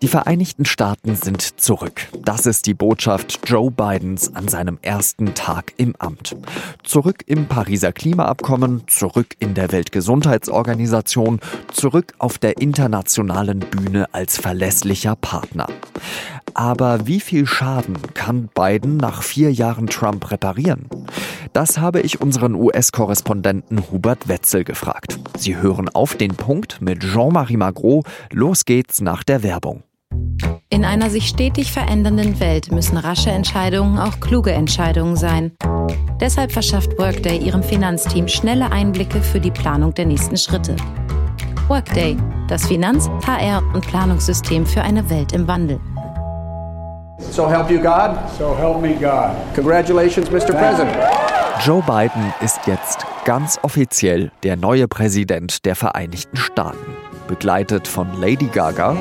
Die Vereinigten Staaten sind zurück. Das ist die Botschaft Joe Bidens an seinem ersten Tag im Amt. Zurück im Pariser Klimaabkommen, zurück in der Weltgesundheitsorganisation, zurück auf der internationalen Bühne als verlässlicher Partner. Aber wie viel Schaden kann Biden nach vier Jahren Trump reparieren? Das habe ich unseren US-Korrespondenten Hubert Wetzel gefragt. Sie hören auf den Punkt mit Jean-Marie Magro. Los geht's nach der Werbung. In einer sich stetig verändernden Welt müssen rasche Entscheidungen auch kluge Entscheidungen sein. Deshalb verschafft Workday ihrem Finanzteam schnelle Einblicke für die Planung der nächsten Schritte. Workday, das Finanz-, HR- und Planungssystem für eine Welt im Wandel. So help you God. So help me God. Congratulations, Mr. President. Joe Biden ist jetzt ganz offiziell der neue Präsident der Vereinigten Staaten, begleitet von Lady Gaga.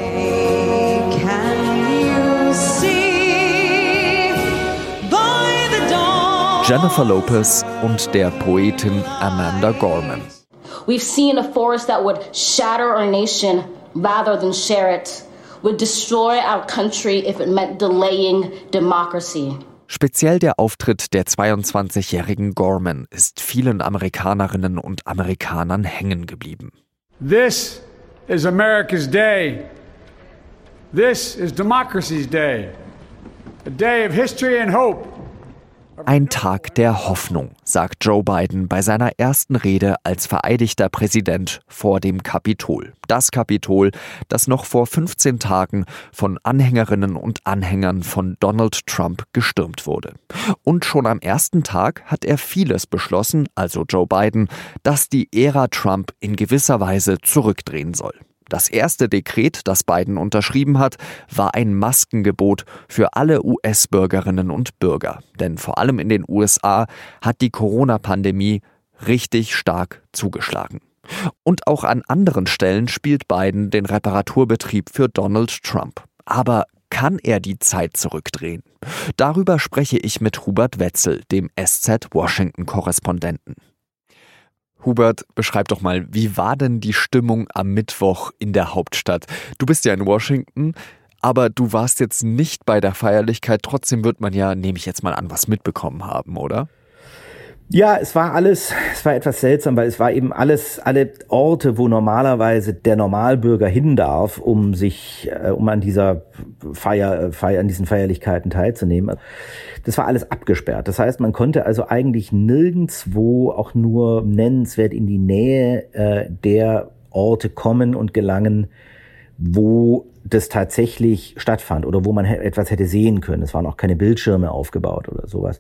Jennifer Lopez und der Poetin Amanda Gorman. We've seen a force that would shatter our nation rather than share it, would destroy our country if it meant delaying democracy. Speziell der Auftritt der 22-jährigen Gorman ist vielen Amerikanerinnen und Amerikanern hängen geblieben. This is America's day. This is democracy's day. A day of history and hope. Ein Tag der Hoffnung, sagt Joe Biden bei seiner ersten Rede als vereidigter Präsident vor dem Kapitol. Das Kapitol, das noch vor 15 Tagen von Anhängerinnen und Anhängern von Donald Trump gestürmt wurde. Und schon am ersten Tag hat er vieles beschlossen, also Joe Biden, dass die Ära Trump in gewisser Weise zurückdrehen soll. Das erste Dekret, das Biden unterschrieben hat, war ein Maskengebot für alle US-Bürgerinnen und Bürger. Denn vor allem in den USA hat die Corona-Pandemie richtig stark zugeschlagen. Und auch an anderen Stellen spielt Biden den Reparaturbetrieb für Donald Trump. Aber kann er die Zeit zurückdrehen? Darüber spreche ich mit Hubert Wetzel, dem SZ Washington-Korrespondenten. Hubert, beschreib doch mal, wie war denn die Stimmung am Mittwoch in der Hauptstadt? Du bist ja in Washington, aber du warst jetzt nicht bei der Feierlichkeit. Trotzdem wird man ja, nehme ich jetzt mal an, was mitbekommen haben, oder? Ja, es war alles, es war etwas seltsam, weil es war eben alles, alle Orte, wo normalerweise der Normalbürger hin darf, um sich, äh, um an dieser Feier, äh, Feier, an diesen Feierlichkeiten teilzunehmen. Das war alles abgesperrt. Das heißt, man konnte also eigentlich nirgendswo auch nur nennenswert in die Nähe äh, der Orte kommen und gelangen, wo das tatsächlich stattfand oder wo man etwas hätte sehen können. Es waren auch keine Bildschirme aufgebaut oder sowas.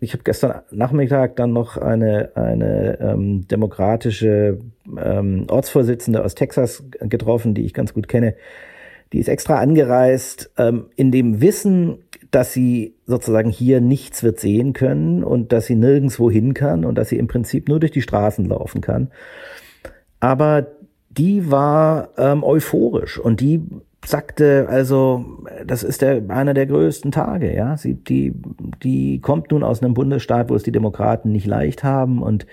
Ich habe gestern Nachmittag dann noch eine, eine ähm, demokratische ähm, Ortsvorsitzende aus Texas getroffen, die ich ganz gut kenne. Die ist extra angereist ähm, in dem Wissen, dass sie sozusagen hier nichts wird sehen können und dass sie nirgendwo hin kann und dass sie im Prinzip nur durch die Straßen laufen kann. Aber die war ähm, euphorisch und die sagte, also das ist der, einer der größten Tage, ja. Sie, die, die kommt nun aus einem Bundesstaat, wo es die Demokraten nicht leicht haben und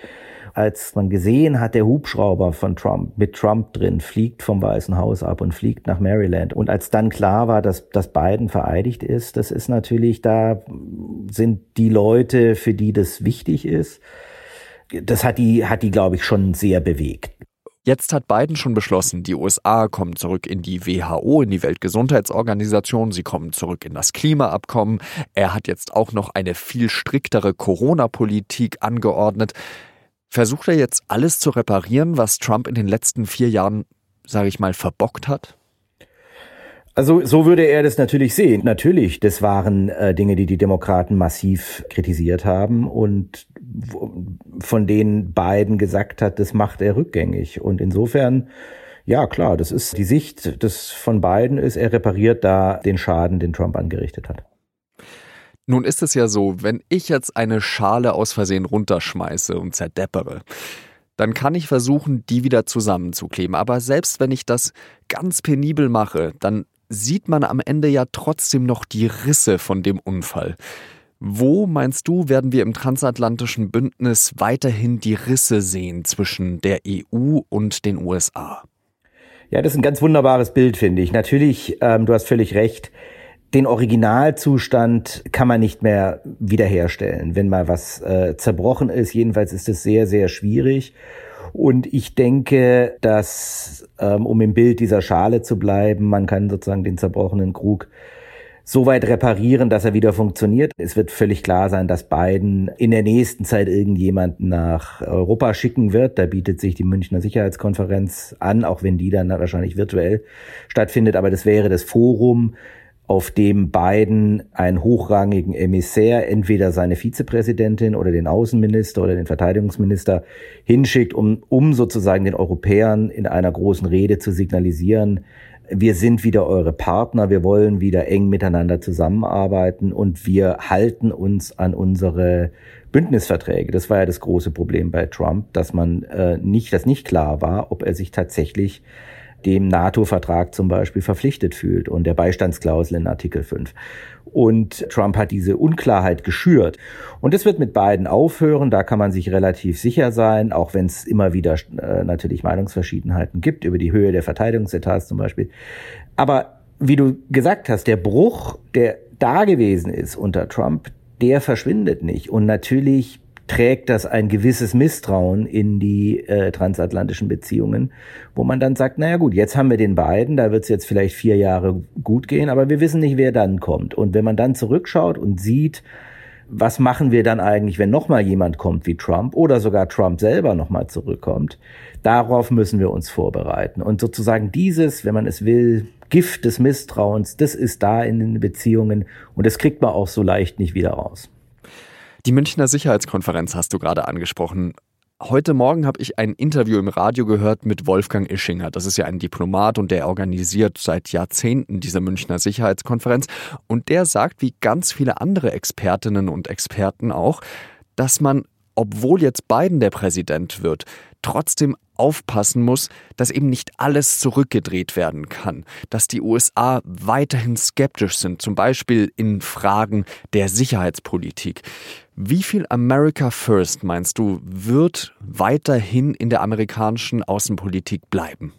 als man gesehen hat, der Hubschrauber von Trump mit Trump drin fliegt vom Weißen Haus ab und fliegt nach Maryland. Und als dann klar war, dass, dass Biden vereidigt ist, das ist natürlich, da sind die Leute, für die das wichtig ist, das hat die, hat die, glaube ich, schon sehr bewegt. Jetzt hat Biden schon beschlossen, die USA kommen zurück in die WHO, in die Weltgesundheitsorganisation, sie kommen zurück in das Klimaabkommen. Er hat jetzt auch noch eine viel striktere Corona-Politik angeordnet. Versucht er jetzt alles zu reparieren, was Trump in den letzten vier Jahren, sage ich mal, verbockt hat? Also so würde er das natürlich sehen. Natürlich, das waren äh, Dinge, die die Demokraten massiv kritisiert haben und von denen Biden gesagt hat, das macht er rückgängig. Und insofern, ja klar, das ist die Sicht des von Biden ist, er repariert da den Schaden, den Trump angerichtet hat. Nun ist es ja so, wenn ich jetzt eine Schale aus Versehen runterschmeiße und zerdeppere, dann kann ich versuchen, die wieder zusammenzukleben. Aber selbst wenn ich das ganz penibel mache, dann sieht man am Ende ja trotzdem noch die Risse von dem Unfall. Wo meinst du, werden wir im transatlantischen Bündnis weiterhin die Risse sehen zwischen der EU und den USA? Ja, das ist ein ganz wunderbares Bild, finde ich. Natürlich, ähm, du hast völlig recht. Den Originalzustand kann man nicht mehr wiederherstellen, wenn mal was äh, zerbrochen ist. Jedenfalls ist es sehr, sehr schwierig. Und ich denke, dass, ähm, um im Bild dieser Schale zu bleiben, man kann sozusagen den zerbrochenen Krug so weit reparieren, dass er wieder funktioniert. Es wird völlig klar sein, dass Biden in der nächsten Zeit irgendjemanden nach Europa schicken wird. Da bietet sich die Münchner Sicherheitskonferenz an, auch wenn die dann wahrscheinlich virtuell stattfindet. Aber das wäre das Forum, auf dem Biden einen hochrangigen Emissär, entweder seine Vizepräsidentin oder den Außenminister oder den Verteidigungsminister hinschickt, um, um sozusagen den Europäern in einer großen Rede zu signalisieren, wir sind wieder eure Partner, wir wollen wieder eng miteinander zusammenarbeiten und wir halten uns an unsere Bündnisverträge. Das war ja das große Problem bei Trump, dass man äh, nicht, dass nicht klar war, ob er sich tatsächlich dem NATO-Vertrag zum Beispiel verpflichtet fühlt und der Beistandsklausel in Artikel 5. Und Trump hat diese Unklarheit geschürt. Und das wird mit beiden aufhören. Da kann man sich relativ sicher sein, auch wenn es immer wieder äh, natürlich Meinungsverschiedenheiten gibt über die Höhe der Verteidigungsetats zum Beispiel. Aber wie du gesagt hast, der Bruch, der da gewesen ist unter Trump, der verschwindet nicht. Und natürlich trägt das ein gewisses Misstrauen in die äh, transatlantischen Beziehungen, wo man dann sagt, naja gut, jetzt haben wir den beiden, da wird es jetzt vielleicht vier Jahre gut gehen, aber wir wissen nicht, wer dann kommt. Und wenn man dann zurückschaut und sieht, was machen wir dann eigentlich, wenn nochmal jemand kommt wie Trump oder sogar Trump selber nochmal zurückkommt, darauf müssen wir uns vorbereiten. Und sozusagen dieses, wenn man es will, Gift des Misstrauens, das ist da in den Beziehungen und das kriegt man auch so leicht nicht wieder raus. Die Münchner Sicherheitskonferenz hast du gerade angesprochen. Heute Morgen habe ich ein Interview im Radio gehört mit Wolfgang Ischinger. Das ist ja ein Diplomat und der organisiert seit Jahrzehnten diese Münchner Sicherheitskonferenz. Und der sagt, wie ganz viele andere Expertinnen und Experten auch, dass man, obwohl jetzt Biden der Präsident wird, trotzdem aufpassen muss, dass eben nicht alles zurückgedreht werden kann, dass die USA weiterhin skeptisch sind, zum Beispiel in Fragen der Sicherheitspolitik. Wie viel America First, meinst du, wird weiterhin in der amerikanischen Außenpolitik bleiben?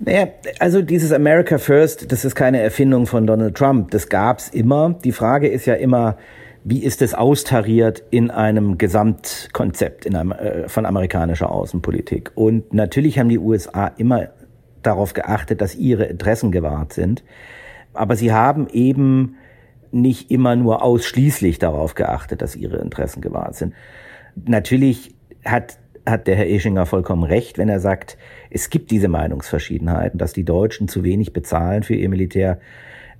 Naja, also dieses America First, das ist keine Erfindung von Donald Trump. Das gab's immer. Die Frage ist ja immer, wie ist es austariert in einem Gesamtkonzept in einem, äh, von amerikanischer Außenpolitik? Und natürlich haben die USA immer darauf geachtet, dass ihre Interessen gewahrt sind. Aber sie haben eben nicht immer nur ausschließlich darauf geachtet, dass ihre Interessen gewahrt sind. Natürlich hat, hat der Herr Eschinger vollkommen recht, wenn er sagt, es gibt diese Meinungsverschiedenheiten, dass die Deutschen zu wenig bezahlen für ihr Militär.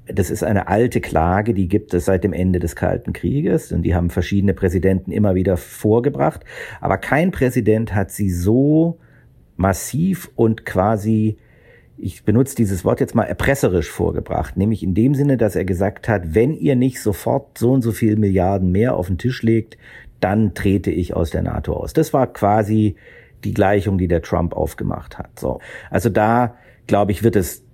Das ist eine alte Klage, die gibt es seit dem Ende des Kalten Krieges und die haben verschiedene Präsidenten immer wieder vorgebracht. Aber kein Präsident hat sie so massiv und quasi, ich benutze dieses Wort jetzt mal erpresserisch vorgebracht, nämlich in dem Sinne, dass er gesagt hat, wenn ihr nicht sofort so und so viel Milliarden mehr auf den Tisch legt, dann trete ich aus der NATO aus. Das war quasi die Gleichung, die der Trump aufgemacht hat. So. Also da, glaube ich, wird es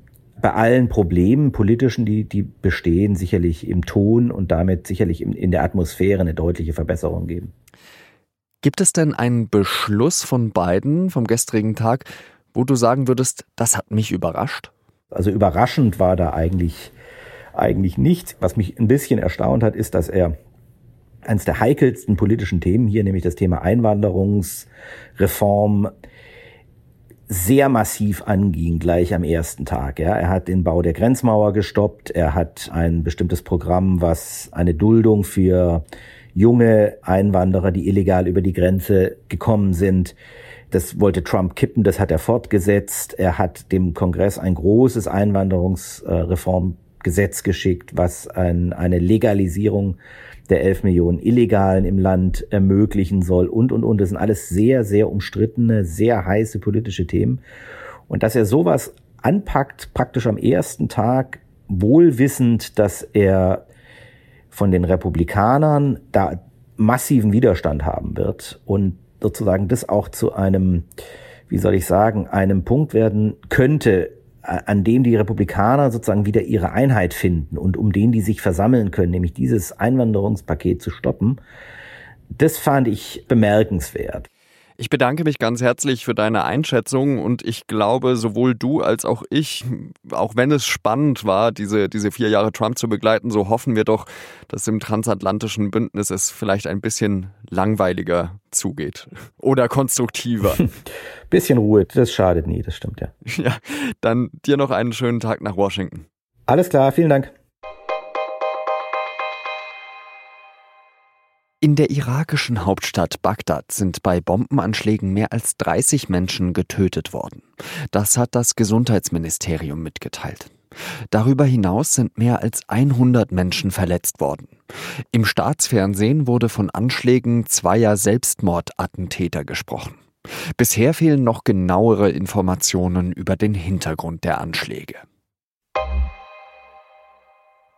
bei allen Problemen politischen, die, die bestehen, sicherlich im Ton und damit sicherlich in, in der Atmosphäre eine deutliche Verbesserung geben. Gibt es denn einen Beschluss von beiden vom gestrigen Tag, wo du sagen würdest, das hat mich überrascht? Also überraschend war da eigentlich, eigentlich nichts. Was mich ein bisschen erstaunt hat, ist, dass er eines der heikelsten politischen Themen hier, nämlich das Thema Einwanderungsreform, sehr massiv anging, gleich am ersten Tag. Ja. Er hat den Bau der Grenzmauer gestoppt, er hat ein bestimmtes Programm, was eine Duldung für junge Einwanderer, die illegal über die Grenze gekommen sind, das wollte Trump kippen, das hat er fortgesetzt. Er hat dem Kongress ein großes Einwanderungsreformgesetz geschickt, was ein, eine Legalisierung der 11 Millionen Illegalen im Land ermöglichen soll und, und, und. Das sind alles sehr, sehr umstrittene, sehr heiße politische Themen. Und dass er sowas anpackt, praktisch am ersten Tag, wohlwissend, dass er von den Republikanern da massiven Widerstand haben wird und sozusagen das auch zu einem, wie soll ich sagen, einem Punkt werden könnte, an dem die Republikaner sozusagen wieder ihre Einheit finden und um den die sich versammeln können, nämlich dieses Einwanderungspaket zu stoppen, das fand ich bemerkenswert. Ich bedanke mich ganz herzlich für deine Einschätzung und ich glaube, sowohl du als auch ich, auch wenn es spannend war, diese, diese vier Jahre Trump zu begleiten, so hoffen wir doch, dass im transatlantischen Bündnis es vielleicht ein bisschen langweiliger zugeht oder konstruktiver. bisschen Ruhe, das schadet nie, das stimmt ja. Ja, dann dir noch einen schönen Tag nach Washington. Alles klar, vielen Dank. In der irakischen Hauptstadt Bagdad sind bei Bombenanschlägen mehr als 30 Menschen getötet worden. Das hat das Gesundheitsministerium mitgeteilt. Darüber hinaus sind mehr als 100 Menschen verletzt worden. Im Staatsfernsehen wurde von Anschlägen zweier Selbstmordattentäter gesprochen. Bisher fehlen noch genauere Informationen über den Hintergrund der Anschläge.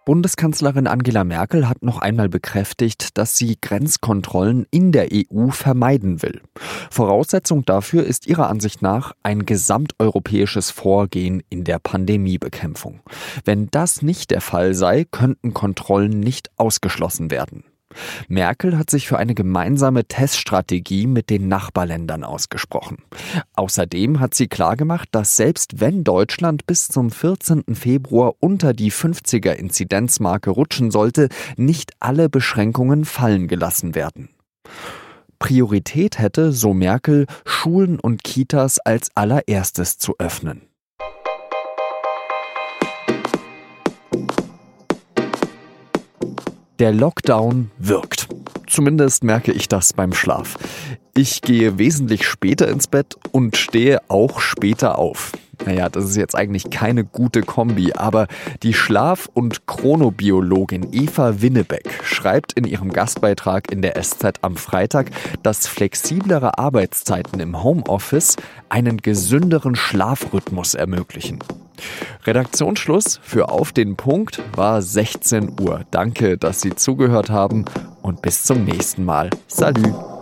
Bundeskanzlerin Angela Merkel hat noch einmal bekräftigt, dass sie Grenzkontrollen in der EU vermeiden will. Voraussetzung dafür ist ihrer Ansicht nach ein gesamteuropäisches Vorgehen in der Pandemiebekämpfung. Wenn das nicht der Fall sei, könnten Kontrollen nicht ausgeschlossen werden. Merkel hat sich für eine gemeinsame Teststrategie mit den Nachbarländern ausgesprochen. Außerdem hat sie klargemacht, dass selbst wenn Deutschland bis zum 14. Februar unter die 50er Inzidenzmarke rutschen sollte, nicht alle Beschränkungen fallen gelassen werden. Priorität hätte, so Merkel, Schulen und Kitas als allererstes zu öffnen. Der Lockdown wirkt. Zumindest merke ich das beim Schlaf. Ich gehe wesentlich später ins Bett und stehe auch später auf. Naja, das ist jetzt eigentlich keine gute Kombi, aber die Schlaf- und Chronobiologin Eva Winnebeck schreibt in ihrem Gastbeitrag in der SZ am Freitag, dass flexiblere Arbeitszeiten im Homeoffice einen gesünderen Schlafrhythmus ermöglichen. Redaktionsschluss für Auf den Punkt war 16 Uhr. Danke, dass Sie zugehört haben und bis zum nächsten Mal. Salü!